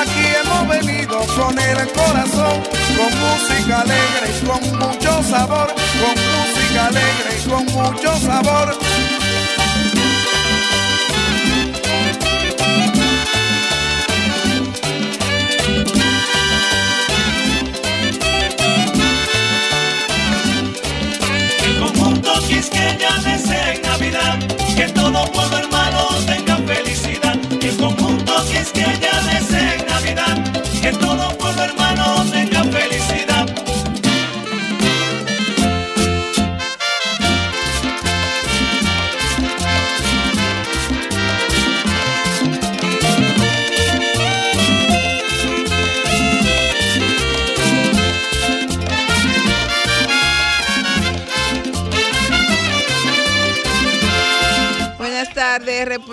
Aquí hemos venido con el corazón, con música alegre y con mucho sabor, con música alegre y con mucho sabor. El conjunto desea en Navidad que todo pueblo hermano tenga felicidad. El conjunto Quisqueya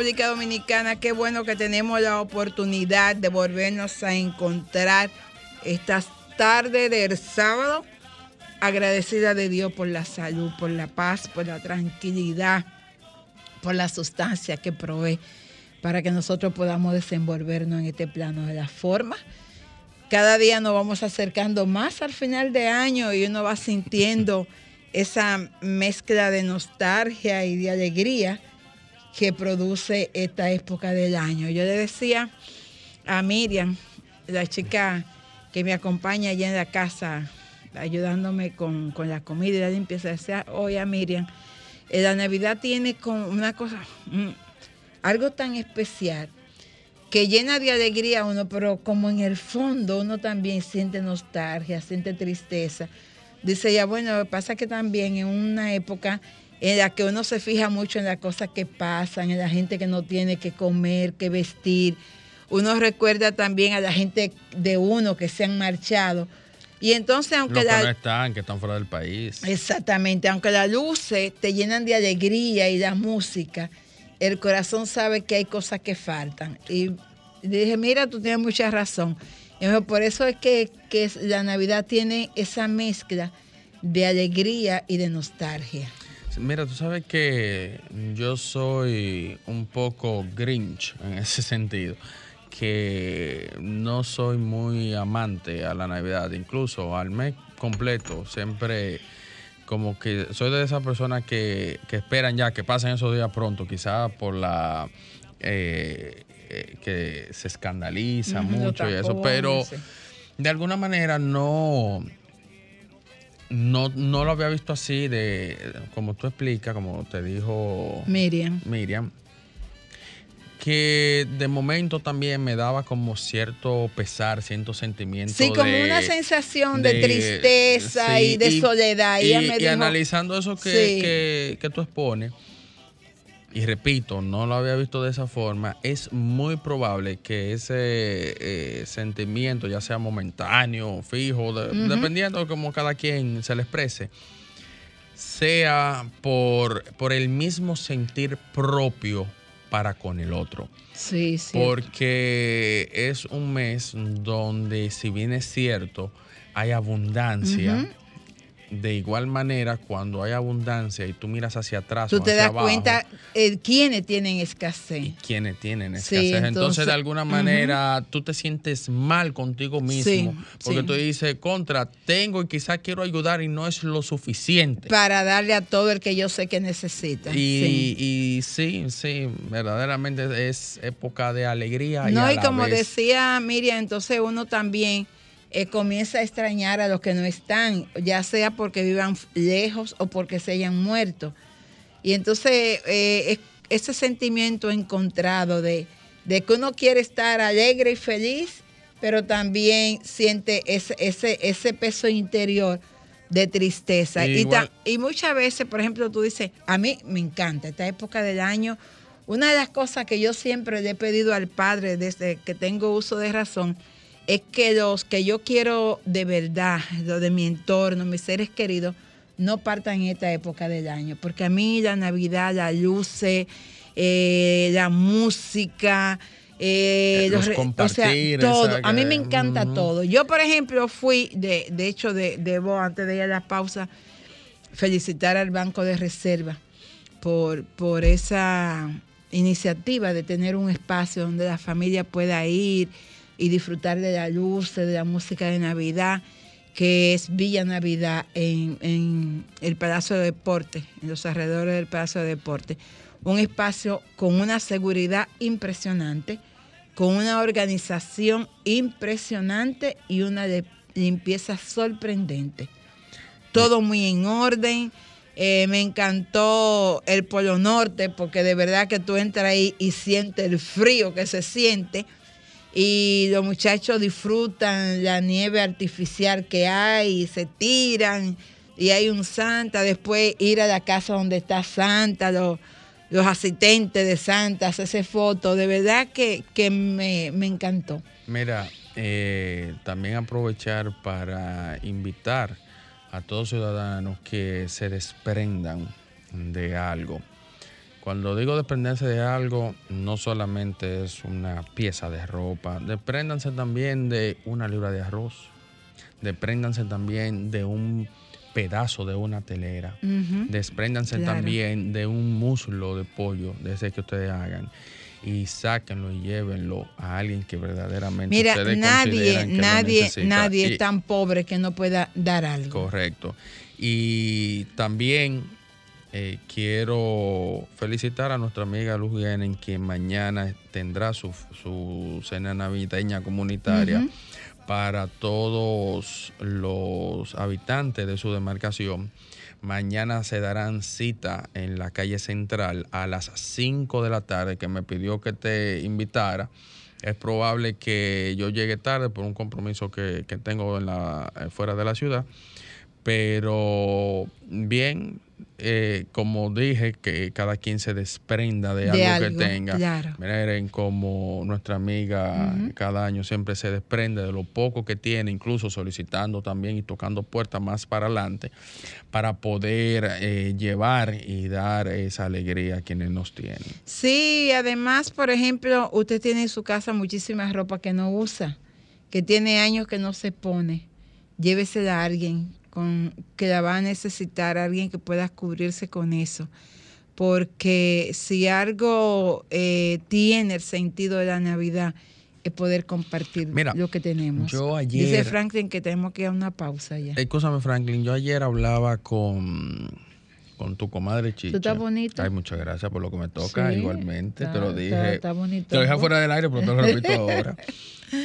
República Dominicana. Qué bueno que tenemos la oportunidad de volvernos a encontrar esta tarde del sábado. Agradecida de Dios por la salud, por la paz, por la tranquilidad, por la sustancia que provee para que nosotros podamos desenvolvernos en este plano de la forma. Cada día nos vamos acercando más al final de año y uno va sintiendo esa mezcla de nostalgia y de alegría que produce esta época del año. Yo le decía a Miriam, la chica que me acompaña allá en la casa, ayudándome con, con la comida y la limpieza, decía hoy a Miriam, eh, la Navidad tiene como una cosa, algo tan especial que llena de alegría a uno, pero como en el fondo uno también siente nostalgia, siente tristeza. Dice ella, bueno, pasa que también en una época en la que uno se fija mucho en las cosas que pasan, en la gente que no tiene que comer, que vestir. Uno recuerda también a la gente de uno que se han marchado. Y entonces, aunque Los que la, no están, que están fuera del país. Exactamente, aunque las luces te llenan de alegría y la música, el corazón sabe que hay cosas que faltan. Y le dije, mira, tú tienes mucha razón. Y me dijo, por eso es que, que la Navidad tiene esa mezcla de alegría y de nostalgia. Mira, tú sabes que yo soy un poco grinch en ese sentido, que no soy muy amante a la Navidad, incluso al mes completo, siempre como que soy de esas personas que, que esperan ya que pasen esos días pronto, quizás por la... eh, eh, que se escandaliza mucho y eso, pero de alguna manera no, no, no lo había visto así de como tú explicas, como te dijo Miriam. Miriam, que de momento también me daba como cierto pesar, cierto sentimiento. Sí, como de- una sensación de, de- tristeza sí, y de soledad. Y, me y analizando eso que, Sí. que- que tú expones, y repito, no lo había visto de esa forma, es muy probable que ese eh, sentimiento, ya sea momentáneo, fijo, de- dependiendo de cómo cada quien se le exprese, sea por, por el mismo sentir propio para con el otro. Sí, sí. Porque es un mes donde, si bien es cierto, hay abundancia. De igual manera, cuando hay abundancia y tú miras hacia atrás, Tú o te hacia das abajo, cuenta eh, quiénes tienen escasez. quienes tienen Sí, escasez. entonces, entonces, de alguna manera, tú te sientes mal contigo mismo. Sí, porque sí. tú dices, contra, tengo y quizás quiero ayudar y no es lo suficiente. Para darle a todo el que yo sé que necesita. Y Sí. y sí, sí, verdaderamente es época de alegría. No, y, a y como vez- decía Miriam, entonces uno también eh, comienza a extrañar a los que no están, ya sea porque vivan lejos o porque se hayan muerto. Y entonces eh, es- ese sentimiento encontrado de, de que uno quiere estar alegre y feliz, pero también siente ese, ese, ese peso interior de tristeza. Y, Igual- y muchas veces, por ejemplo, tú dices, a mí me encanta esta época del año. Una de las cosas que yo siempre le he pedido al Padre desde que tengo uso de razón es que los que yo quiero de verdad, los de mi entorno, mis seres queridos, no partan en esta época del año. Porque a mí la Navidad, las luces, eh, la música, eh, Eh, los re- o sea, todo. A mí me encanta todo. Yo, por ejemplo, fui, de, de hecho, de, debo antes de ir a la pausa, felicitar al Banco de Reserva por, por esa iniciativa de tener un espacio donde la familia pueda ir y disfrutar de la luz, de la música de Navidad, que es Villa Navidad en, en el Palacio de Deporte, en los alrededores del Palacio de Deporte. Un espacio con una seguridad impresionante, con una organización impresionante y una limpieza sorprendente todo muy en orden. Eh, me encantó el Polo Norte porque de verdad que tú entras ahí y sientes el frío que se siente. Y los muchachos disfrutan la nieve artificial que hay, y se tiran y hay un Santa. Después ir a la casa donde está Santa, los, los asistentes de Santa, hacerse fotos. De verdad que, que me, me encantó. Mira, eh, también aprovechar para invitar a todos los ciudadanos que se desprendan de algo. Cuando digo desprenderse de algo, no solamente es una pieza de ropa, despréndanse también de una libra de arroz, despréndanse también de un pedazo de una telera, Ujú. despréndanse Claro. también de un muslo de pollo, de ese que ustedes hagan, y sáquenlo y llévenlo a alguien que verdaderamente Mira, ustedes nadie, consideran que lo nadie, necesita. nadie es tan pobre que no pueda dar algo. Correcto. Y también eh, quiero felicitar a nuestra amiga Luz Guenen, quien mañana tendrá su, su cena navideña comunitaria para todos los habitantes de su demarcación. Mañana se darán cita en la calle central a las 5 de la tarde, que me pidió que te invitara. Es probable que yo llegue tarde por un compromiso que, que tengo en la, eh, fuera de la ciudad. Pero bien, eh, como dije, que cada quien se desprenda de, De algo, algo, que tenga. claro. Miren como nuestra amiga cada año siempre se desprende de lo poco que tiene, incluso solicitando también y tocando puertas más para adelante para poder eh, llevar y dar esa alegría a quienes nos tienen. Sí, además, por ejemplo, usted tiene en su casa muchísima ropa que no usa, que tiene años que no se pone. Llévesela a alguien con, que la va a necesitar, alguien que pueda cubrirse con eso. Porque si algo eh, tiene el sentido de la Navidad, es poder compartir Mira, lo que tenemos. yo Dice ayer- Franklin que tenemos que ir a una pausa ya. Escúchame, Franklin, yo ayer hablaba con, con tu comadre Chicha. Tú estás bonito. Ay, muchas gracias por lo que me toca, Sí, igualmente, está- te lo dije. está bonito. Te lo dije fuera del aire, pero te lo repito ahora.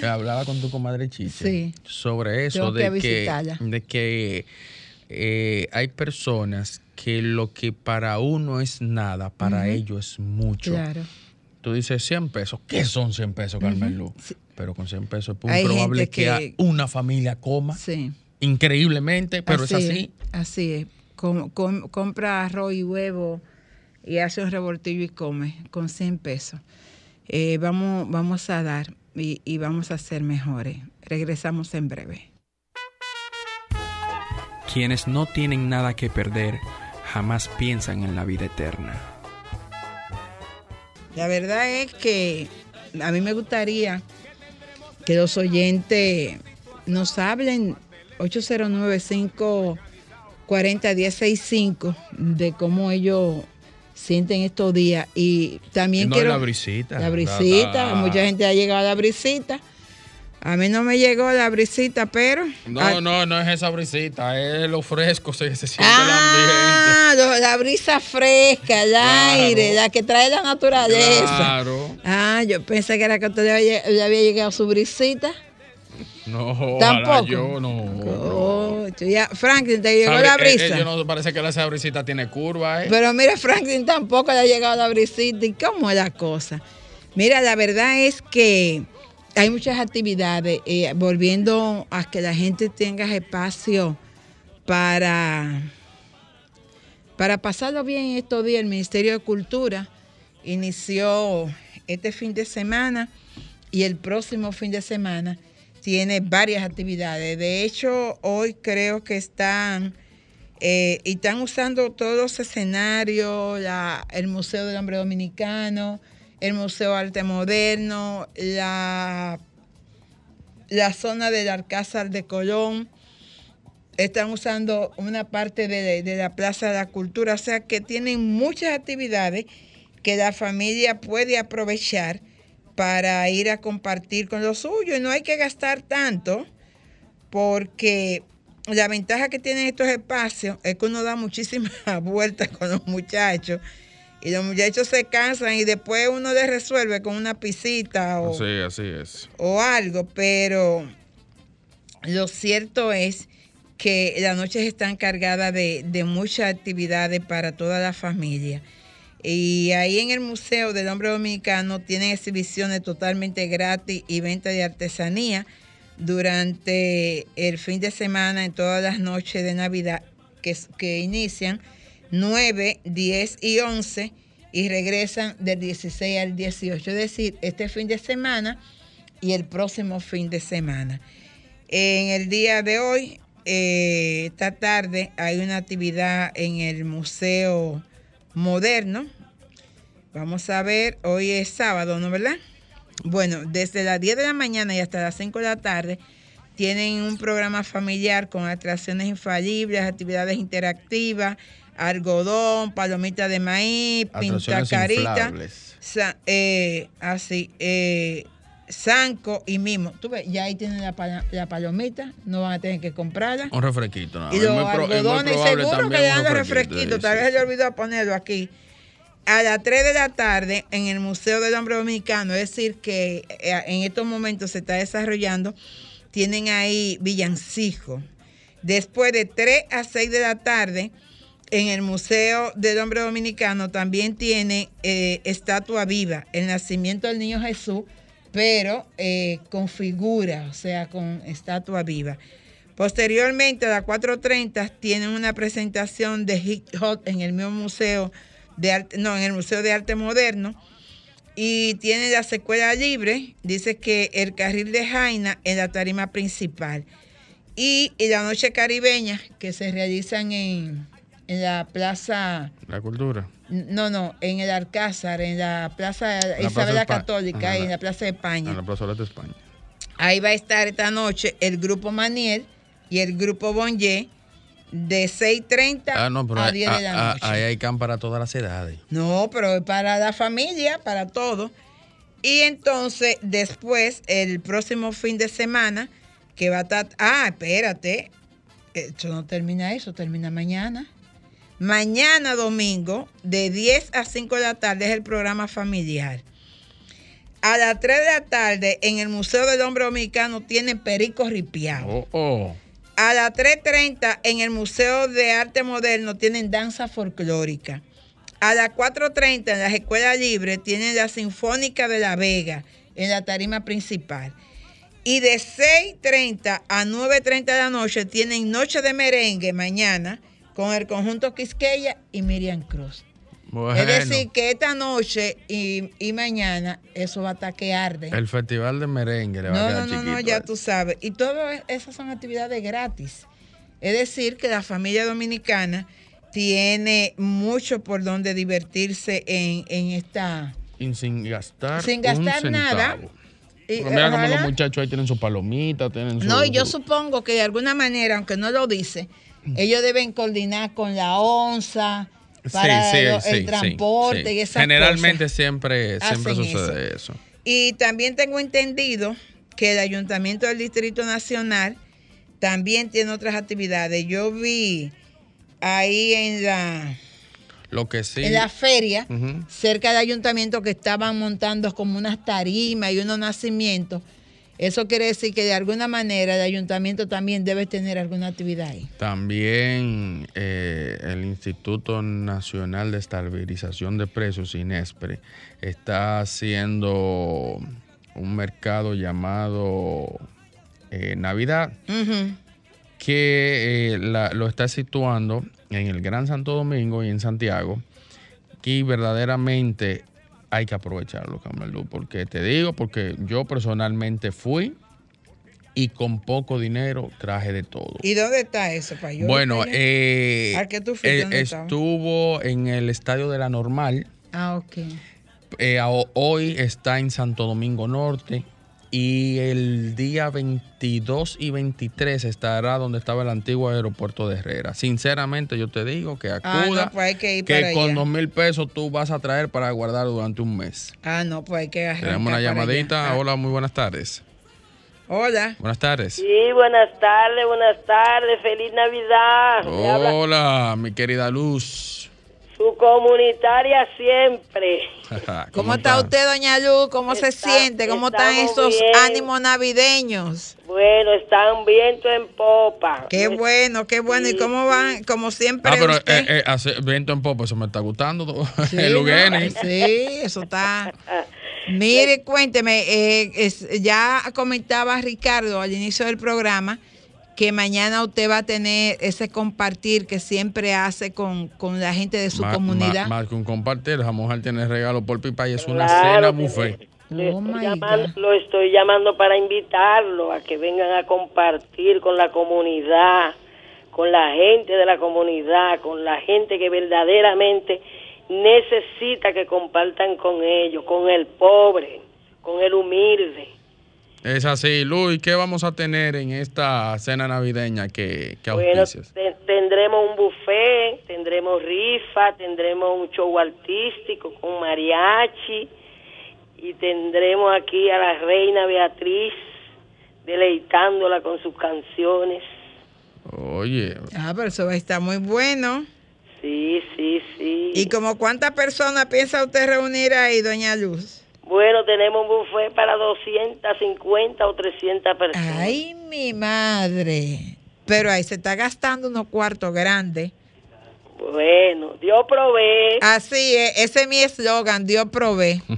Hablaba con tu comadre Chicha Sí. sobre eso, de, que, de que eh, hay personas que lo que para uno es nada, para ellos es mucho. Claro. Tú dices 100 pesos. ¿Qué son 100 pesos, Carmen Luz? Pero con 100 pesos es muy probable que, que- una familia coma Sí. increíblemente, pero es así. Así es. Com- com- compra arroz y huevo y hace un revoltillo y come con 100 pesos. Eh, vamos, vamos a dar y, y vamos a ser mejores. Regresamos en breve. Quienes no tienen nada que perder jamás piensan en la vida eterna. La verdad es que a mí me gustaría que los oyentes nos hablen 809 40 1065 de cómo ellos sienten estos días. Y también No, quiero. la brisita. La brisita. La- Mucha gente ha llegado a la brisita. A mí no me llegó la brisita, pero. No, no, no es esa brisita, es lo fresco, se, se siente Ah, lo- la brisa fresca, el Claro. aire, la que trae la el ambiente. naturaleza. Claro. Ah, yo pensé que era que usted le había, le había llegado su brisita. No, Tampoco. yo no. Ya- Franklin, te llegó Sabri- la eh, brisa. eh, yo no parece que esa brisita tiene curva, ¿eh? Pero mira, Franklin tampoco le ha llegado la brisita. ¿Y cómo es la cosa? Mira, la verdad es que hay muchas actividades, eh, volviendo a que la gente tenga espacio para, para pasarlo bien estos días. El Ministerio de Cultura inició este fin de semana y el próximo fin de semana tiene varias actividades. De hecho, hoy creo que están eh, y están usando todos los escenarios, el Museo del Hombre Dominicano, el Museo Arte Moderno, la, la zona del Alcázar de Colón. Están usando una parte de, de la Plaza de la Cultura, o sea que tienen muchas actividades que la familia puede aprovechar para ir a compartir con los suyos. Y no hay que gastar tanto porque la ventaja que tienen estos espacios es que uno da muchísimas vueltas con los muchachos y los muchachos se cansan y después uno les resuelve con una pisita o, Sí, así es. o algo, pero lo cierto es que las noches están cargadas de, de muchas actividades para toda la familia. Y ahí en el Museo del Hombre Dominicano tienen exhibiciones totalmente gratis y venta de artesanía durante el fin de semana en todas las noches de Navidad que, que inician 9, 10 y 11 y regresan del 16 al 18. Es decir, este fin de semana y el próximo fin de semana. En el día de hoy, eh, esta tarde, hay una actividad en el Museo Moderno. Vamos a ver, hoy es sábado, ¿no verdad? Bueno, desde las 10 de la mañana y hasta las 5 de la tarde tienen un programa familiar con atracciones infalibles, actividades interactivas, algodón, palomitas de maíz, pintacarita, eh, así, eh, zanco y mimo. Tú ves, ya ahí tienen la, palomita, no van a tener que comprarla. Un refresquito, nada. Y los algodones, seguro que le dan los refresquito, refresquitos. Tal vez se le olvidó ponerlo aquí. A las 3 de la tarde en el Museo del Hombre Dominicano, es decir, que eh, en estos momentos se está desarrollando, tienen ahí villancico. Después de 3 a 6 de la tarde, en el Museo del Hombre Dominicano también tiene eh, estatua viva, el nacimiento del niño Jesús, pero eh, con figura, o sea, con estatua viva. Posteriormente, a las 4.30, tienen una presentación de hip hop en el mismo museo de arte, no, en el Museo de Arte Moderno. Y tiene la secuela libre, dice que el carril de Jaina en la tarima principal. Y, y la noche caribeña que se realizan en, en la plaza, La cultura. No, no, en el Alcázar, en la plaza En la Isabel la Católica Ajá, en la- la plaza de España. En la Plaza de España. Ahí va a estar esta noche el grupo Maniel y el grupo Bonje de 6.30 Ah, no, pero a ahí, 10 de la ah, noche. ah, ahí hay camp para todas las edades. No, pero es para la familia, para todo. Y entonces, después, el próximo fin de semana, que va a estar. Ah, espérate. Esto no termina eso, termina mañana. Mañana domingo, de 10 a 5 de la tarde, es el programa familiar. A las 3 de la tarde, en el Museo del Hombre Dominicano, tienen Perico Ripiao. Oh, oh. A las 3.30 en el Museo de Arte Moderno tienen danza folclórica. A las 4.30 en las escuelas libres tienen la Sinfónica de La Vega en la tarima principal. Y de 6.30 a 9.30 de la noche tienen Noche de Merengue mañana con el conjunto Quisqueya y Miriam Cruz. Bueno, Es decir, que esta noche y, y mañana eso va a estar que arde. el festival de merengue le va a No, quedar no, no, chiquito. no, ya eh. tú sabes. Y todas esas son actividades gratis. Es decir, que la familia dominicana tiene mucho por donde divertirse en, en esta... Y sin gastar Sin un gastar nada. y Porque mira ojalá- los muchachos ahí tienen su palomita, tienen su... No, y yo su- supongo que de alguna manera, aunque no lo dice, ellos deben coordinar con la ONSA para Sí, sí, lo- sí, el transporte y esas Generalmente cosas. siempre, siempre Hacen sucede eso. Y también tengo entendido que el Ayuntamiento del Distrito Nacional también tiene otras actividades. Yo vi ahí en la, Lo que sí. en la feria, cerca del ayuntamiento, que estaban montando como unas tarimas y unos nacimientos. Eso quiere decir que de alguna manera el ayuntamiento también debe tener alguna actividad ahí. También eh, el Instituto Nacional de Estabilización de Precios, INESPRE, está haciendo un mercado llamado eh, Navidad, que eh, la- lo está situando en el Gran Santo Domingo y en Santiago. Y verdaderamente hay que aprovecharlo, Camelú, porque te digo, porque yo personalmente fui y con poco dinero traje de todo. ¿Y dónde está eso, para yo? Bueno, eh, ¿A qué tú fuiste? eh, estuvo en el estadio de la Normal. Ah, ok. Eh, hoy está en Santo Domingo Norte. Y el día 22 y 23 estará donde estaba el antiguo aeropuerto de Herrera. Sinceramente, yo te digo que Ah, acuda. no, pues hay que ir que para con allá. dos mil pesos tú vas a traer para guardar durante un mes. Ah, no, pues hay que Tenemos una llamadita. Ah, Hola, muy buenas tardes. Hola. Buenas tardes. Sí, buenas tardes, buenas tardes, feliz Navidad. Hola, mi querida Luz. Su comunitaria siempre. ¿Cómo, está usted, doña Luz? ¿Cómo se siente? ¿Cómo están esos bien. ánimos navideños? Bueno, están viento en popa. Qué bueno, qué bueno. ¿Y cómo van? Como siempre Ah, pero usted. eh, eh, hace viento en popa, eso me está gustando. Sí, el. Sí, eso está. Mire, cuénteme, eh, es- ya comentaba Ricardo al inicio del programa que mañana usted va a tener ese compartir que siempre hace con, con la gente de su Ma- comunidad. ma- Más que un compartir, la mujer tiene regalo por pipa y es una Claro cena buffet. Le Oh, estoy my llamando- lo estoy llamando para invitarlo a que vengan a compartir con la comunidad, con la gente de la comunidad, con la gente que verdaderamente necesita que compartan con ellos, con el pobre, con el humilde. Es así, Luis, ¿qué vamos a tener en esta cena navideña que, que Bueno, te- tendremos un buffet, tendremos rifa, tendremos un show artístico con mariachi y tendremos aquí a la reina Beatriz deleitándola con sus canciones. Oye, Ah, pero eso va a estar muy bueno. Sí, sí, sí. ¿Y como cuántas personas piensa usted reunir ahí, doña Luz? Bueno, tenemos un buffet para 250 o 300 personas. Ay, mi madre. Pero ahí se está gastando unos cuartos grandes. Bueno, Dios provee. Así es, ese es mi eslogan, Dios provee.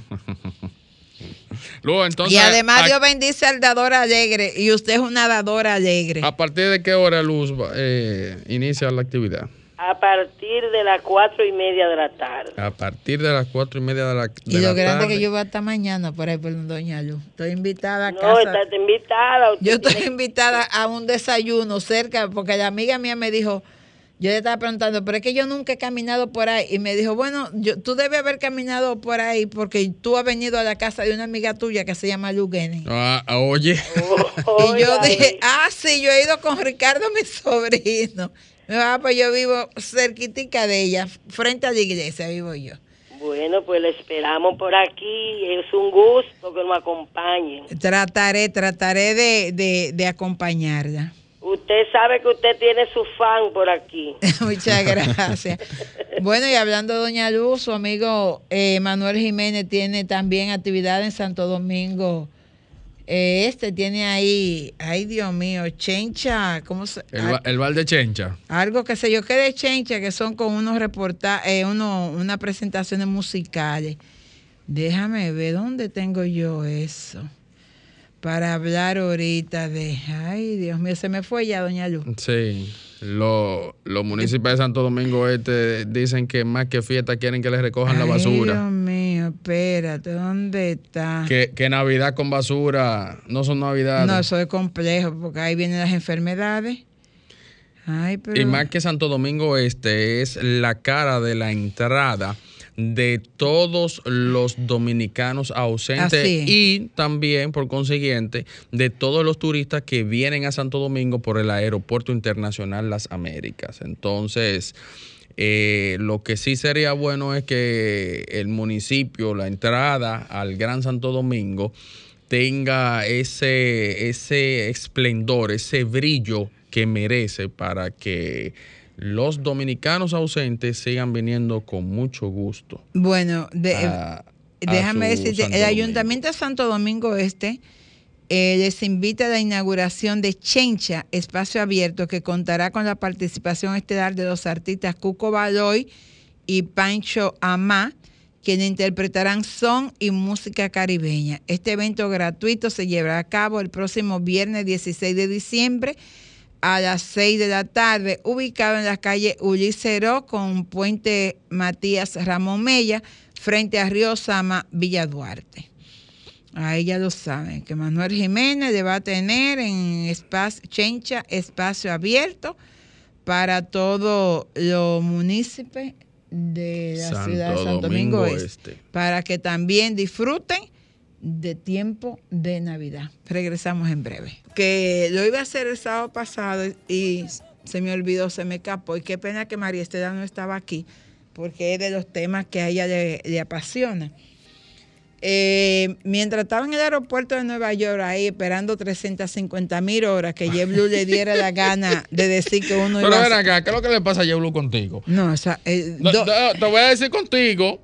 Luis, entonces, y además a, Dios bendice al dador alegre y usted es una dadora alegre. ¿a partir de qué hora, Luz, va- eh, inicia la actividad? A partir de las cuatro y media de la tarde. A partir de las cuatro y media de la, de Y lo grande tarde. que yo voy hasta mañana por ahí por Doña Luz. Estoy invitada a No, casa. estás invitada. usted Yo estoy tiene- invitada a un desayuno cerca porque la amiga mía me dijo, yo le estaba preguntando, pero es que yo nunca he caminado por ahí. Y me dijo, bueno, yo, tú debes haber caminado por ahí porque tú has venido a la casa de una amiga tuya que se llama Lugeni. Ah, ah, oye, Oh, Y yo dije, ah, sí, yo he ido con Ricardo, mi sobrino. Va, pues yo vivo cerquitica de ella, frente a la iglesia vivo yo. Bueno, pues le esperamos por aquí. Es un gusto que nos acompañen. Trataré, trataré de, de, de acompañarla. Usted sabe que usted tiene su fan por aquí. Muchas gracias. Bueno, y hablando de Doña Luz, su amigo eh, Manuel Jiménez tiene también actividad en Santo Domingo. Eh, este tiene ahí, ay Dios mío, Chencha, ¿cómo se? el, el bar de Chencha. Algo que sé yo que de Chencha, que son con unos reportajes, uno, unas presentaciones musicales. Déjame ver dónde tengo yo eso. Para hablar ahorita de. Ay, Dios mío, se me fue ya, doña Luz. Sí, lo- los municipios de Santo Domingo Este dicen que más que fiesta quieren que les recojan la basura. Dios mío, espérate, ¿dónde está? Que, que Navidad con basura no son Navidades. No, eso es complejo, porque ahí vienen las enfermedades. Ay, pero. Y más que Santo Domingo Este es la cara de la entrada de todos los dominicanos ausentes y también, por consiguiente, de todos los turistas que vienen a Santo Domingo por el Aeropuerto Internacional Las Américas. Entonces, eh, lo que sí sería bueno es que el municipio, la entrada al Gran Santo Domingo, tenga ese, ese esplendor, ese brillo que merece para que los dominicanos ausentes sigan viniendo con mucho gusto. Bueno, de- a- a déjame decirte, Santo el Domingo. Ayuntamiento de Santo Domingo Este eh, les invita a la inauguración de Chencha, espacio abierto, que contará con la participación estelar de los artistas Cuco Baloy y Pancho Amá, quienes interpretarán son y música caribeña. Este evento gratuito se llevará a cabo el próximo viernes 16 de diciembre a las 6 de la tarde, ubicado en la calle Ulicero con Puente Matías Ramón Mella, frente a Río Sama, Villa Duarte. Ahí ya lo saben, que Manuel Jiménez le va a tener en espacio, Chencha espacio abierto para todos los municipios de la Santo ciudad de Santo Domingo, Domingo Este, Este. para que también disfruten de tiempo de Navidad. Regresamos en breve. Que lo iba a hacer el sábado pasado y se me olvidó, se me escapó. Y qué pena que María Estela no estaba aquí, porque es de los temas que a ella le, le apasiona. Eh, mientras estaba en el aeropuerto de Nueva York, ahí esperando 350 mil horas que JetBlue le diera la gana de decir que uno Pero iba a ven acá, ¿qué es lo que le pasa a Yablu contigo? No, o sea, eh, No, do- no, te voy a decir contigo,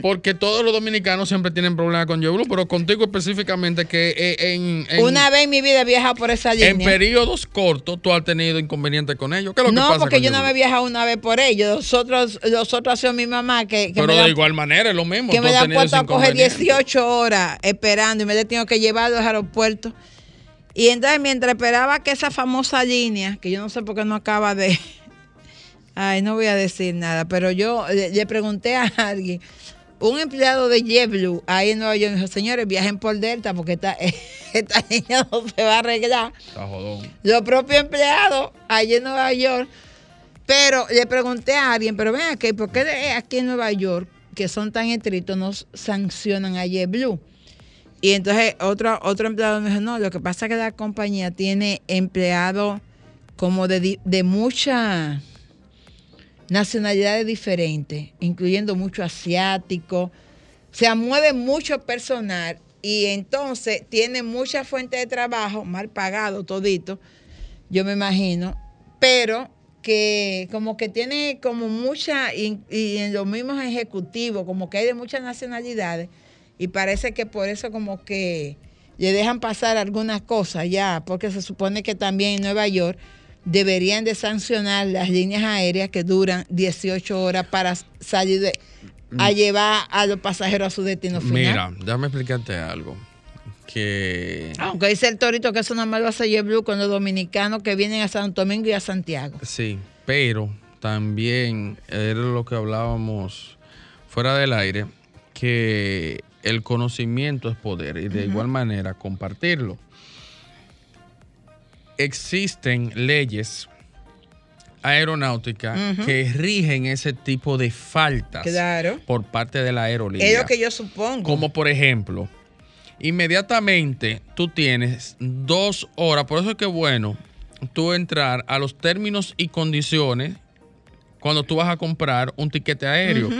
porque todos los dominicanos siempre tienen problemas con Yablu, pero contigo específicamente que eh, en, en, una vez en mi vida he viajado por esa línea. en periodos cortos tú has tenido inconvenientes con ellos. ¿Qué es lo que no, pasa porque con yo no me he viajado una vez por ellos. Nosotros, nosotros ha sido mi mamá que, que Pero me de igual manera es lo mismo. que me tenido puesto a coger inconveniente. 18 horas esperando y me he tenido que llevar a los aeropuertos. Y entonces mientras esperaba que esa famosa línea, que yo no sé por qué no acaba de... Ay, no voy a decir nada, pero yo le, le pregunté a alguien, un empleado de JetBlue ahí en Nueva York, me dijo, señores, viajen por Delta porque esta, esta línea no se va a arreglar Está jodón. los propios empleados allí en Nueva York. Pero le pregunté a alguien, pero ven aquí, ¿por qué de- aquí en Nueva York, que son tan estrictos, nos sancionan a JetBlue? Y entonces otro, otro empleado me dijo, no, lo que pasa es que la compañía tiene empleados como de, de muchas nacionalidades diferentes, incluyendo mucho asiático. O sea, mueve mucho personal y entonces tiene mucha fuente de trabajo, mal pagado todito, yo me imagino, pero que como que tiene como mucha, y, y en los mismos ejecutivos, como que hay de muchas nacionalidades, y parece que por eso como que le dejan pasar algunas cosas ya, porque se supone que también en Nueva York deberían de sancionar las líneas aéreas que duran 18 horas para salir de, a llevar a los pasajeros a su destino final. Mira, déjame explicarte algo. Que Aunque dice el torito que eso nada más lo hace JetBlue con los dominicanos que vienen a Santo Domingo y a Santiago. sí, pero también era lo que hablábamos fuera del aire, que el conocimiento es poder y de igual manera compartirlo. Existen leyes aeronáuticas Ujú. que rigen ese tipo de faltas Claro. por parte de la aerolínea. Es lo que yo supongo. Como por ejemplo, inmediatamente tú tienes dos horas, por eso es que es bueno tú entrar a los términos y condiciones cuando tú vas a comprar un tiquete aéreo.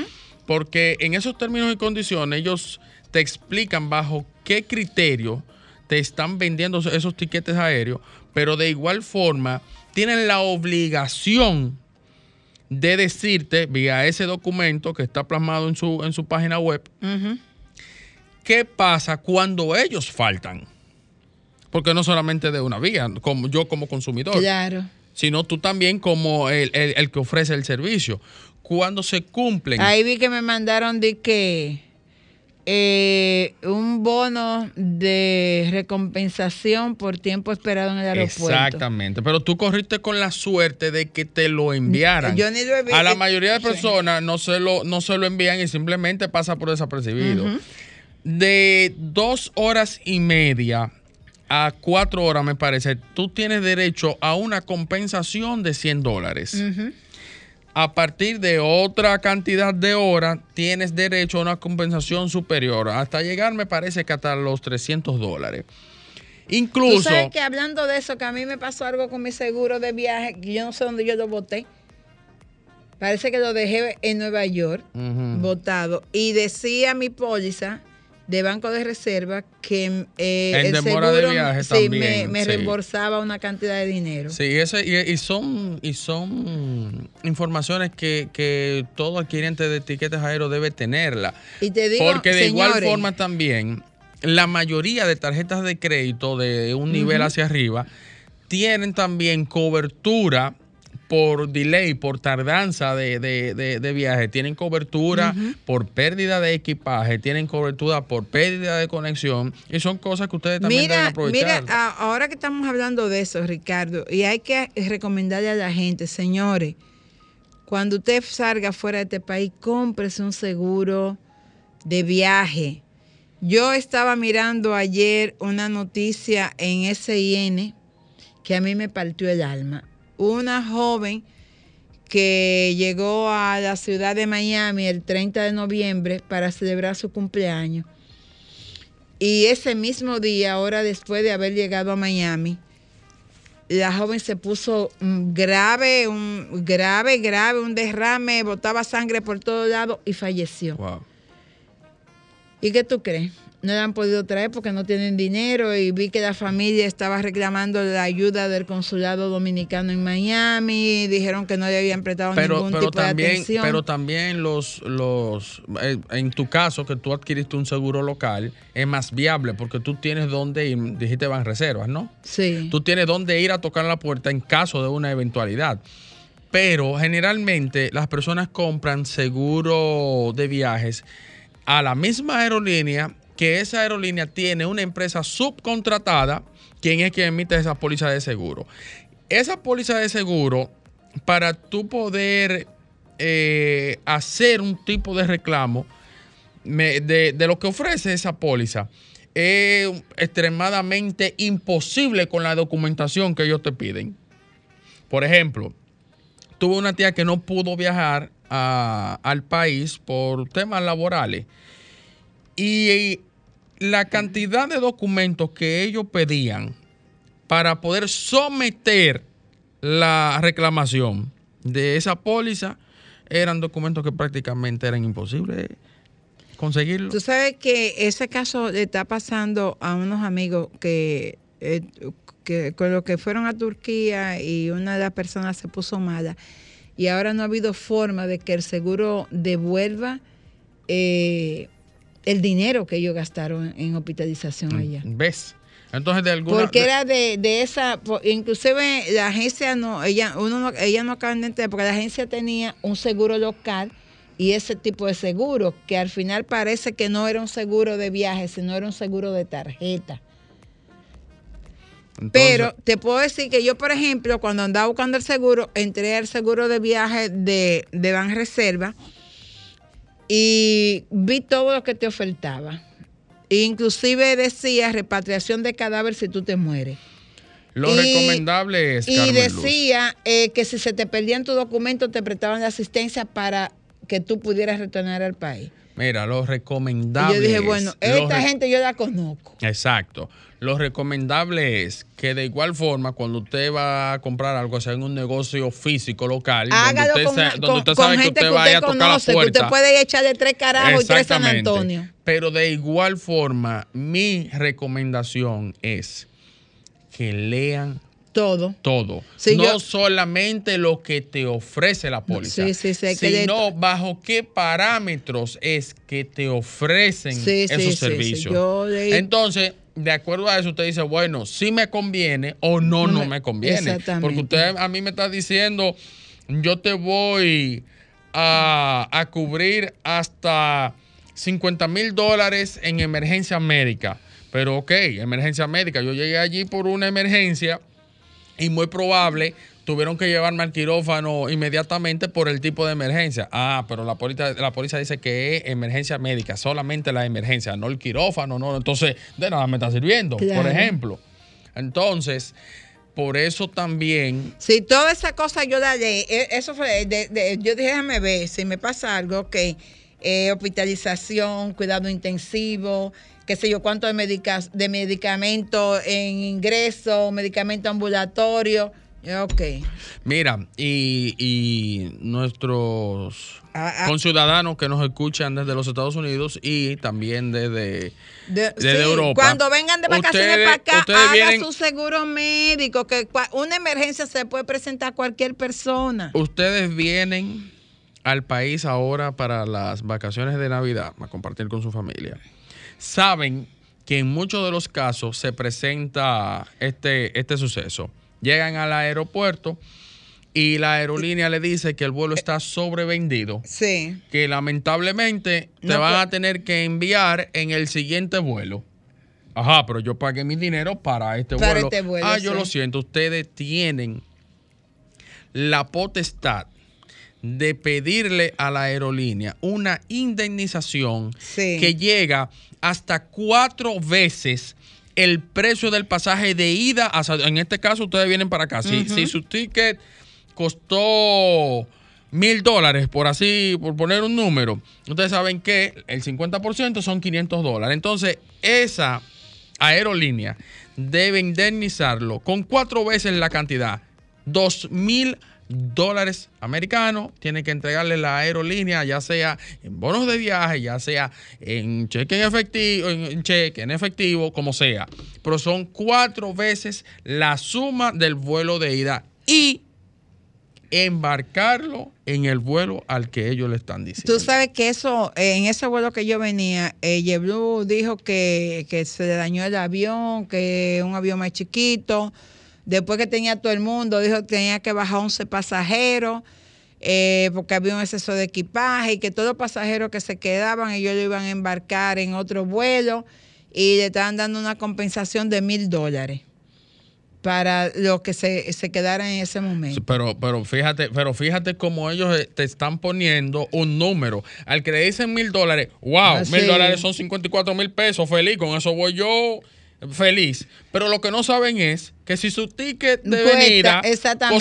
Porque en esos términos y condiciones ellos te explican bajo qué criterio te están vendiendo esos tiquetes aéreos, pero de igual forma tienen la obligación de decirte vía ese documento que está plasmado en su, en su página web qué pasa cuando ellos faltan. Porque no solamente de una vía, como yo como consumidor, Claro. sino tú también como el, el- el que ofrece el servicio. Cuando se cumplen Ahí vi que me mandaron de que eh, un bono de recompensación por tiempo esperado en el aeropuerto. Exactamente, pero tú corriste con la suerte de que te lo enviaran. Yo ni lo he vi- A la mayoría de Sí. personas no se lo, no se lo envían y simplemente pasa por desapercibido. De dos horas y media a cuatro horas, me parece, tú tienes derecho a una compensación de 100 dólares. A partir de otra cantidad de horas tienes derecho a una compensación superior. Hasta llegar me parece que hasta los 300 dólares. Tú Incluso... sabes que hablando de eso, que a mí me pasó algo con mi seguro de viaje, que yo no sé dónde yo lo boté. Parece que lo dejé en Nueva York, Ujú. botado. Y decía mi póliza de Banco de Reserva que eh, En el demora de seguro viaje sí, también, me sí. reembolsaba una cantidad de dinero. Sí, ese, y, y son, y son informaciones que, que todo adquiriente de etiquetas aéreos debe tenerla. Y te digo, Porque de igual forma también, la mayoría de tarjetas de crédito de un nivel hacia arriba tienen también cobertura por delay, por tardanza de, de- de- de viaje. Tienen cobertura por pérdida de equipaje, tienen cobertura por pérdida de conexión. Y son cosas que ustedes también deben Mira, aprovechar. mira, ahora que estamos hablando de eso, Ricardo, y hay que recomendarle a la gente, señores, cuando usted salga fuera de este país, cómprese un seguro de viaje. Yo estaba mirando ayer una noticia en SIN que a mí me partió el alma. Una joven que llegó a la ciudad de Miami el 30 de noviembre para celebrar su cumpleaños. Y ese mismo día, ahora después de haber llegado a Miami, la joven se puso mm, grave, un grave, grave, un derrame, botaba sangre por todos lados y falleció. Wow. ¿Y qué tú crees? No la han podido traer porque no tienen dinero y vi que la familia estaba reclamando la ayuda del consulado dominicano en Miami, dijeron que no le habían prestado pero, ningún pero tipo de también, atención. pero también los, los eh, en tu caso que tú adquiriste un seguro local es más viable porque tú tienes dónde ir, dijiste van reservas, ¿no? sí. Tú tienes dónde ir a tocar la puerta en caso de una eventualidad. Pero generalmente las personas compran seguro de viajes a la misma aerolínea que esa aerolínea tiene una empresa subcontratada, quien es quien emite esa póliza de seguro. Esa póliza de seguro, para tú poder eh, hacer un tipo de reclamo de, lo que ofrece esa póliza, es extremadamente imposible con la documentación que ellos te piden. Por ejemplo, tuve una tía que no pudo viajar al país por temas laborales. Y la cantidad de documentos que ellos pedían para poder someter la reclamación de esa póliza eran documentos que prácticamente eran imposibles conseguirlo. Tú sabes que ese caso le está pasando a unos amigos que, eh, que con los que fueron a Turquía y una de las personas se puso mala y ahora no ha habido forma de que el seguro devuelva eh, el dinero que ellos gastaron en hospitalización allá. ¿Ves? Entonces, de alguna Porque era de, de esa, inclusive la agencia no, ella, uno no, ella no acaba de entender, porque la agencia tenía un seguro local y ese tipo de seguro, que al final parece que no era un seguro de viaje, sino era un seguro de tarjeta. Entonces, Pero te puedo decir que yo, por ejemplo, cuando andaba buscando el seguro, entré al seguro de viaje de, de Ban Reserva y vi todo lo que te ofertaba. Inclusive decía repatriación de cadáver si tú te mueres. lo y- recomendable es, Y Carmen Luz, decía eh, que si se te perdían tus documentos, te prestaban la asistencia para que tú pudieras retornar al país. Mira, lo Y recomendable yo dije, bueno, esta gente yo la conozco. Exacto. Lo recomendable es que de igual forma, cuando usted va a comprar algo, sea en un negocio físico local, Hágalo donde usted, sa- donde con- usted con sabe que usted vaya a tocar conoce, la que usted puerta. puede echarle tres carajos y tres San. Antonio. Pero de igual forma, mi recomendación es que lean Todo. todo. Sí, no yo- solamente lo que te ofrece la póliza, Sí, sí, sí, que sino bajo qué parámetros es que te ofrecen esos sí, sí. servicios. Yo Entonces, de acuerdo a eso, usted dice, bueno, si me conviene o no, No no me- me conviene. Exactamente. Porque usted a mí me está diciendo, yo te voy a, a cubrir hasta 50 mil dólares en emergencia médica. Pero ok, emergencia médica. Yo llegué allí por una emergencia y muy probable tuvieron que llevarme al quirófano inmediatamente por el tipo de emergencia. Ah, pero la póliza, la póliza dice que es emergencia médica, solamente la emergencia, no el quirófano, no. Entonces, de nada me está sirviendo, Claro. por ejemplo. Entonces, por eso también Si toda esa cosa yo la leí, eh, eso fue, de- de- yo dije, déjame ver, si me pasa algo, ok, eh, hospitalización, cuidado intensivo, qué sé yo, cuánto de, medica de medicamento en ingreso, medicamento ambulatorio, ok. Mira, y, y nuestros Ah, ah. conciudadanos que nos escuchan desde los Estados Unidos y también desde, De- desde sí, Europa. Cuando vengan de vacaciones Ustedes- para acá, ustedes haga vienen- su seguro médico, que una emergencia se puede presentar a cualquier persona. Ustedes vienen al país ahora para las vacaciones de Navidad, a compartir con su familia. Saben que en muchos de los casos se presenta este, este suceso. Llegan al aeropuerto y la aerolínea le dice que el vuelo está sobrevendido. Sí. Que lamentablemente te No van a tener que enviar en el siguiente vuelo. Ajá, pero yo pagué mi dinero para este Para vuelo. este vuelo, ah, yo lo siento. Ustedes tienen la potestad de pedirle a la aerolínea una indemnización Sí. que llega hasta cuatro veces el precio del pasaje de ida. en este caso, ustedes vienen para acá. Si, si su ticket costó mil dólares, por así, por poner un número, ustedes saben que el 50% son 500 dólares. Entonces, esa aerolínea debe indemnizarlo con cuatro veces la cantidad, dos mil dólares americanos, tiene que entregarle la aerolínea, ya sea en bonos de viaje, ya sea en cheque en efectivo, en cheque, en efectivo, como sea. Pero son cuatro veces la suma del vuelo de ida y embarcarlo en el vuelo al que ellos le están diciendo. Tú sabes que eso, en ese vuelo que yo venía, eh, JetBlue dijo que, que se dañó el avión, que un avión más chiquito. Después que tenía todo el mundo, dijo que tenía que bajar 11 pasajeros eh, porque había un exceso de equipaje y que todos los pasajeros que se quedaban, ellos lo iban a embarcar en otro vuelo y le estaban dando una compensación de mil dólares para los que se, se quedaran en ese momento. Pero, pero fíjate, pero fíjate cómo ellos eh, te están poniendo un número. Al que le dicen mil dólares, wow, Ah, mil sí. dólares son 54 mil pesos, feliz, con eso voy yo feliz. Pero lo que no saben es que si su ticket de venida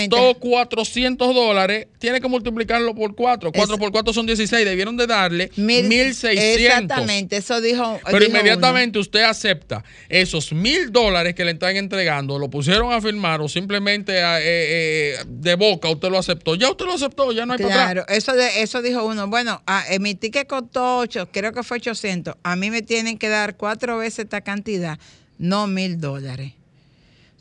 costó 400 dólares, tiene que multiplicarlo por 4. 4 Es- por 4 son 16. Debieron de darle Mil- 1600. Exactamente, eso dijo. Pero dijo inmediatamente usted acepta esos mil dólares que le están entregando, lo pusieron a firmar o simplemente a- eh, eh, de boca usted lo aceptó. Ya usted lo aceptó, ya no hay para atrás. Claro, eso, de, eso dijo uno. Bueno, ah, eh, mi ticket costó 8, creo que fue 800. A mí me tienen que dar cuatro veces esta cantidad, no mil dólares.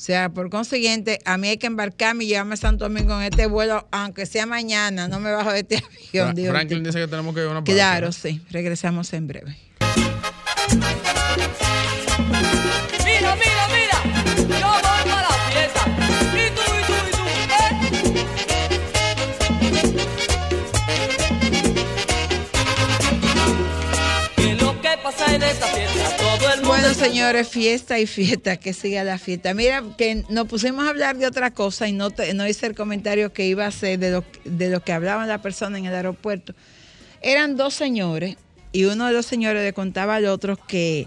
O sea, por consiguiente, a mí hay que embarcarme y llevarme a Santo Domingo en este vuelo, aunque sea mañana, no me bajo de este avión. Fra- Franklin dice que tenemos que ir a una pausa. Claro, sí. Regresamos en breve. Bueno, señores, fiesta y fiesta, que siga la fiesta. Mira, que nos pusimos a hablar de otra cosa y no, te- no hice el comentario que iba a hacer de lo, de lo que hablaban las personas en el aeropuerto. Eran dos señores y uno de los señores le contaba al otro que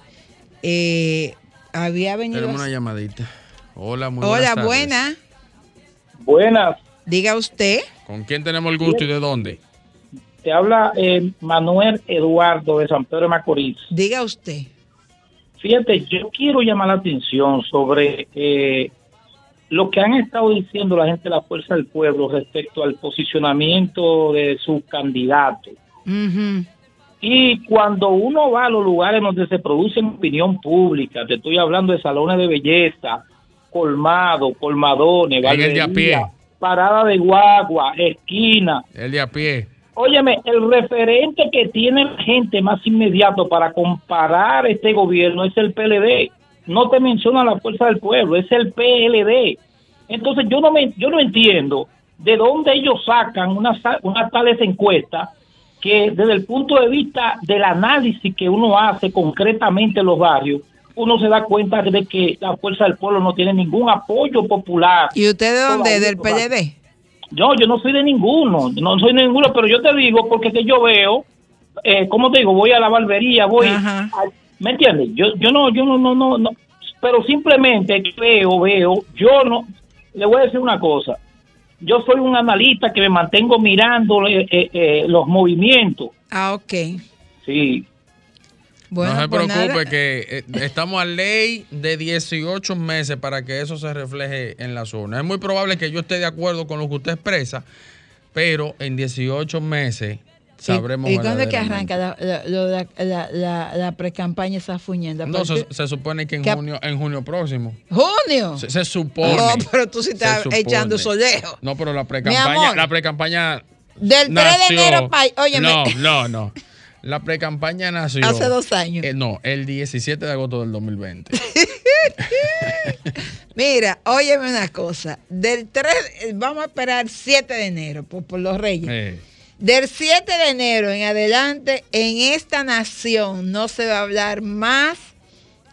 eh, había venido... Tenemos una llamadita. Hola, muy Hola, buenas buena. Buenas, Diga usted. ¿Con quién tenemos el gusto y de dónde? te habla eh, Manuel Eduardo de San Pedro de Macorís. Diga usted. Fíjate, yo quiero llamar la atención sobre eh, lo que han estado diciendo la gente de la Fuerza del Pueblo respecto al posicionamiento de sus candidatos. Y cuando uno va a los lugares donde se produce opinión pública, te estoy hablando de salones de belleza, colmado, colmadones, En el de a pie. barbería, parada de guagua, esquina, El de a pie. Óyeme, el referente que tiene la gente más inmediato para comparar este gobierno es el PLD. No te menciona la fuerza del pueblo, es el PLD. Entonces yo no me, yo no entiendo de dónde ellos sacan unas una tales encuestas que desde el punto de vista del análisis que uno hace concretamente en los barrios, uno se da cuenta de que la fuerza del pueblo no tiene ningún apoyo popular. ¿Y usted de dónde? ¿Del. PLD? Yo, yo no soy de ninguno, no soy de ninguno, pero yo te digo porque que yo veo, eh, ¿cómo te digo? Voy a la barbería, voy, a- ¿me entiendes? Yo, yo no, yo no, no, no, no, pero simplemente veo, veo, yo no, le voy a decir una cosa. Yo soy un analista que me mantengo mirando eh, eh, los movimientos. Ah, ok. Sí. Bueno, no se pues preocupe que eh, estamos a ley de 18 meses para que eso se refleje en la zona. Es muy probable que yo esté de acuerdo con lo que usted expresa, pero en 18 meses sabremos ¿Y, y cuándo es que arranca la, la, la, pre-campaña esa fuñenda? No, se, supone que en que junio, en junio próximo. ¿Junio? Se, se supone. No, pero tú sí estás echando solejo. No, pero la pre-campaña, la pre-campaña Del 3 de enero, pa, óyeme. No, no, no. La pre-campaña nació. Hace dos años. Eh, no, el 17 de agosto del 2020. Mira, óyeme una cosa. Del 3, vamos a esperar 7 de enero por, por los reyes. Eh, Del 7 de enero en adelante, en esta nación no se va a hablar más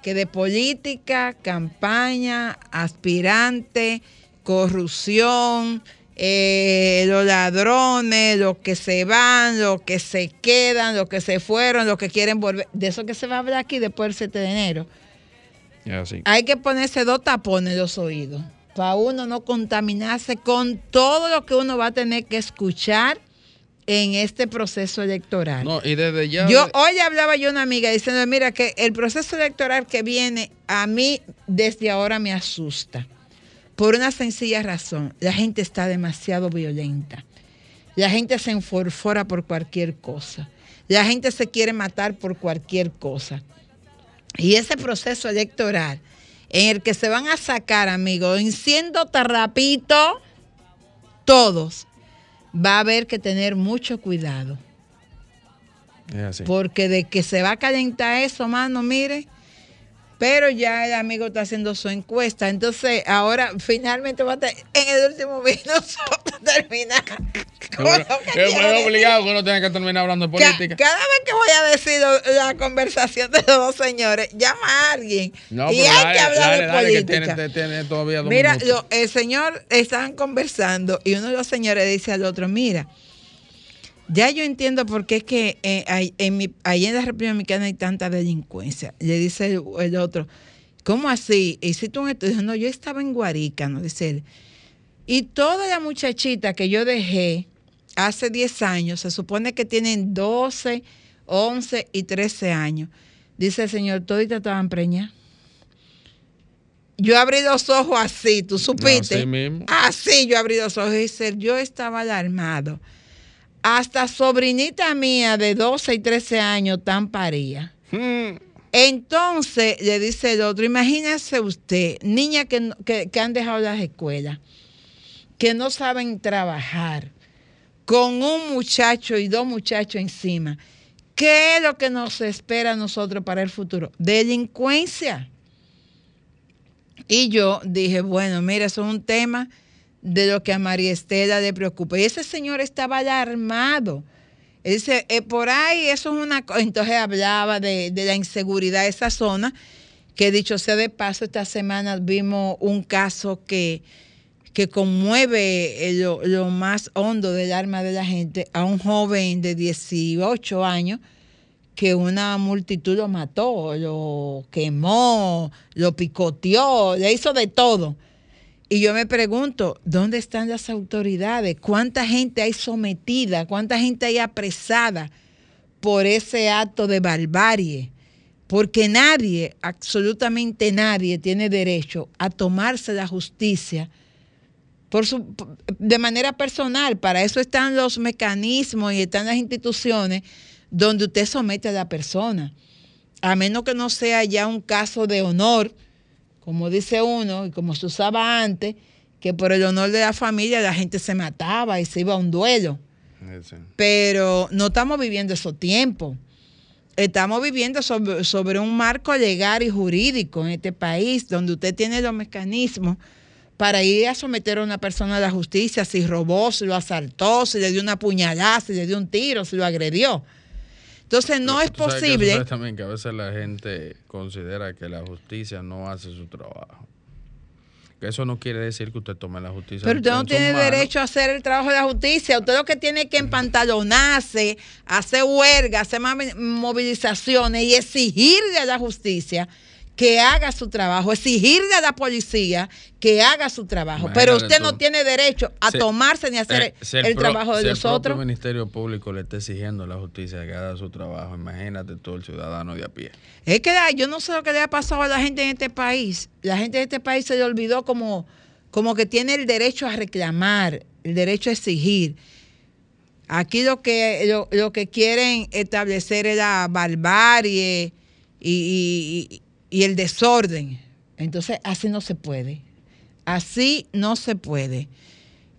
que de política, campaña, aspirante, corrupción, eh, los ladrones, los que se van, los que se quedan, los que se fueron, los que quieren volver. De eso que se va a hablar aquí después del 7 de enero. Hay que ponerse dos tapones en los oídos para uno no contaminarse con todo lo que uno va a tener que escuchar en este proceso electoral. No, y desde ya. Yo hoy hablaba yo a una amiga diciendo, mira que el proceso electoral que viene a mí desde ahora me asusta. Por una sencilla razón, la gente está demasiado violenta. La gente se enforfora por cualquier cosa. La gente se quiere matar por cualquier cosa. Y ese proceso electoral en el que se van a sacar, amigos, en siendo tarrapito, todos, va a haber que tener mucho cuidado. Porque de que se va a calentar eso, mano, mire. Pero ya el amigo está haciendo su encuesta. Entonces, ahora finalmente va a estar en el último minuto terminar. Bueno, que quiero bueno obligado que uno tenga que terminar hablando de Ca- política. cada vez que voy a decir lo- la conversación de los dos señores, llama a alguien. No, y hay dale, que hablar dale, de dale, que política. tiene, tiene todavía dos Mira, lo- el señor estaban conversando y uno de los señores dice al otro, mira, ya yo entiendo por qué es que eh, hay- en mi, ahí en la República Dominicana hay tanta delincuencia. Le dice el, el otro, ¿cómo así? ¿Hiciste un estudio? No, yo estaba en Guarica, ¿no? Dice él. Y toda la muchachita que yo dejé hace 10 años, se supone que tienen 12, 11 y 13 años. Dice el señor, toditas estaban preñadas. Yo abrí los ojos así, tú supiste. Así mismo. Así yo abrí los ojos y dice, yo estaba alarmado. Hasta sobrinita mía de 12 y 13 años tan paría. Hmm. Entonces le dice el otro, imagínese usted, niñas que, que, que han dejado las escuelas, que no saben trabajar, con un muchacho y dos muchachos encima. ¿Qué es lo que nos espera a nosotros para el futuro? Delincuencia. Y yo dije, bueno, mira, eso es un tema de lo que a María Estela le preocupa. Y ese señor estaba alarmado. Dice, eh, por ahí eso es una cosa. Entonces hablaba de, de la inseguridad de esa zona, que dicho sea de paso, esta semana vimos un caso que, que conmueve eh, lo, lo más hondo del alma de la gente a un joven de 18 años que una multitud lo mató, lo quemó, lo picoteó, le hizo de todo. Y yo me pregunto, ¿dónde están las autoridades? ¿Cuánta gente hay sometida? ¿Cuánta gente hay apresada por ese acto de barbarie? Porque nadie, absolutamente nadie, tiene derecho a tomarse la justicia por su, de manera personal. Para eso están los mecanismos y están las instituciones donde usted somete a la persona. A menos que no sea ya un caso de honor, como dice uno, y como se usaba antes, que por el honor de la familia la gente se mataba y se iba a un duelo. Ese. Pero no estamos viviendo esos tiempos. Estamos viviendo sobre, sobre un marco legal y jurídico en este país, donde usted tiene los mecanismos para ir a someter a una persona a la justicia si robó, si lo asaltó, si le dio una puñalada, si le dio un tiro, si lo agredió. Entonces no es que posible. sucede también que a veces la gente considera que la justicia no hace su trabajo. Que eso no quiere decir que usted tome la justicia. Pero usted no tiene manos. derecho a hacer el trabajo de la justicia. Usted lo que tiene que empantalonarse, hacer huelga, hacer movilizaciones y exigirle a la justicia que haga su trabajo, exigirle a la policía que haga su trabajo. Imagínate Pero usted tú. no tiene derecho a tomarse ni a hacer Eh, si el, pro- trabajo de los el Ministerio Público le está exigiendo a la justicia que haga su trabajo. Imagínate tú, el ciudadano de a pie. Es que yo no sé lo que le ha pasado a la gente en este país. La gente de este país se le olvidó como, como que tiene el derecho a reclamar, el derecho a exigir. Aquí lo que, lo, lo que quieren establecer es la barbarie y, y- y el desorden. Entonces, así no se puede. Así no se puede.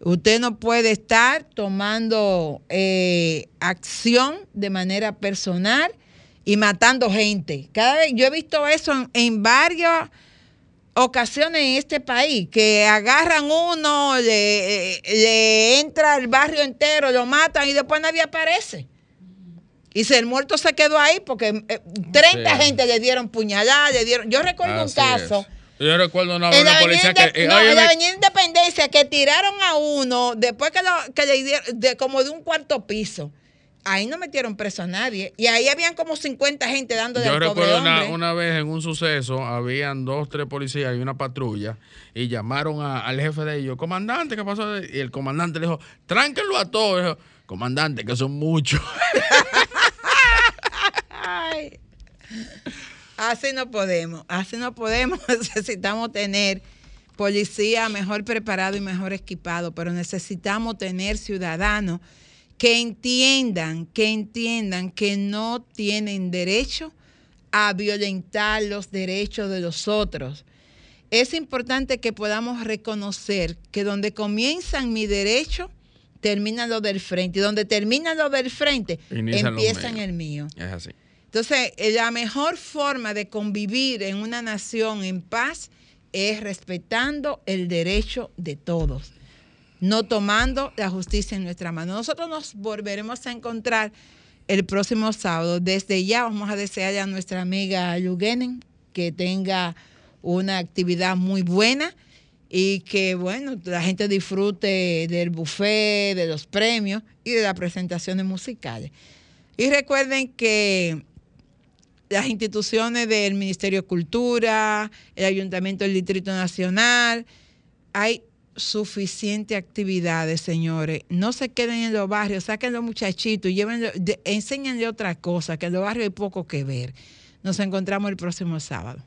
Usted no puede estar tomando eh, acción de manera personal y matando gente. Cada vez, yo he visto eso en, en varias ocasiones en este país, que agarran uno, le, eh, le entra el barrio entero, lo matan y después nadie aparece. Y si el muerto se quedó ahí porque eh, 30 Sí. gente le dieron puñalada, le dieron... Yo recuerdo Así un caso... es. Yo recuerdo una En la, policía que. No, en la avenida Independencia que tiraron a uno después que, lo- que le dieron de, como de un cuarto piso. Ahí no metieron preso a nadie. Y ahí habían como 50 gente dándole Yo al pobre recuerdo una, una vez en un suceso, habían dos, tres policías y una patrulla, y llamaron a- al jefe de ellos, comandante, ¿qué pasó? Y el comandante le dijo, tránquenlo a todos. Dijo, comandante, que son muchos. Así no podemos, así no podemos. Necesitamos tener policía mejor preparado y mejor equipado, pero necesitamos tener ciudadanos que entiendan, que entiendan que no tienen derecho a violentar los derechos de los otros. Es importante que podamos reconocer que donde comienzan mi derecho, termina lo del frente. Y donde termina lo del frente, Inician los empiezan el mío. Es así. Entonces, eh, la mejor forma de convivir en una nación en paz es respetando el derecho de todos, no tomando la justicia en nuestra mano. Nosotros nos volveremos a encontrar el próximo sábado. Desde ya vamos a desearle a nuestra amiga Yugenen que tenga una actividad muy buena y que, bueno, la gente disfrute del buffet, de los premios y de las presentaciones musicales. Y recuerden que las instituciones del Ministerio de Cultura, el Ayuntamiento del Distrito Nacional, hay suficiente actividades, señores. No se queden en los barrios, saquen los muchachitos y llévenlo, de- enséñenle otra cosa, que en los barrios hay poco que ver. Nos encontramos el próximo sábado.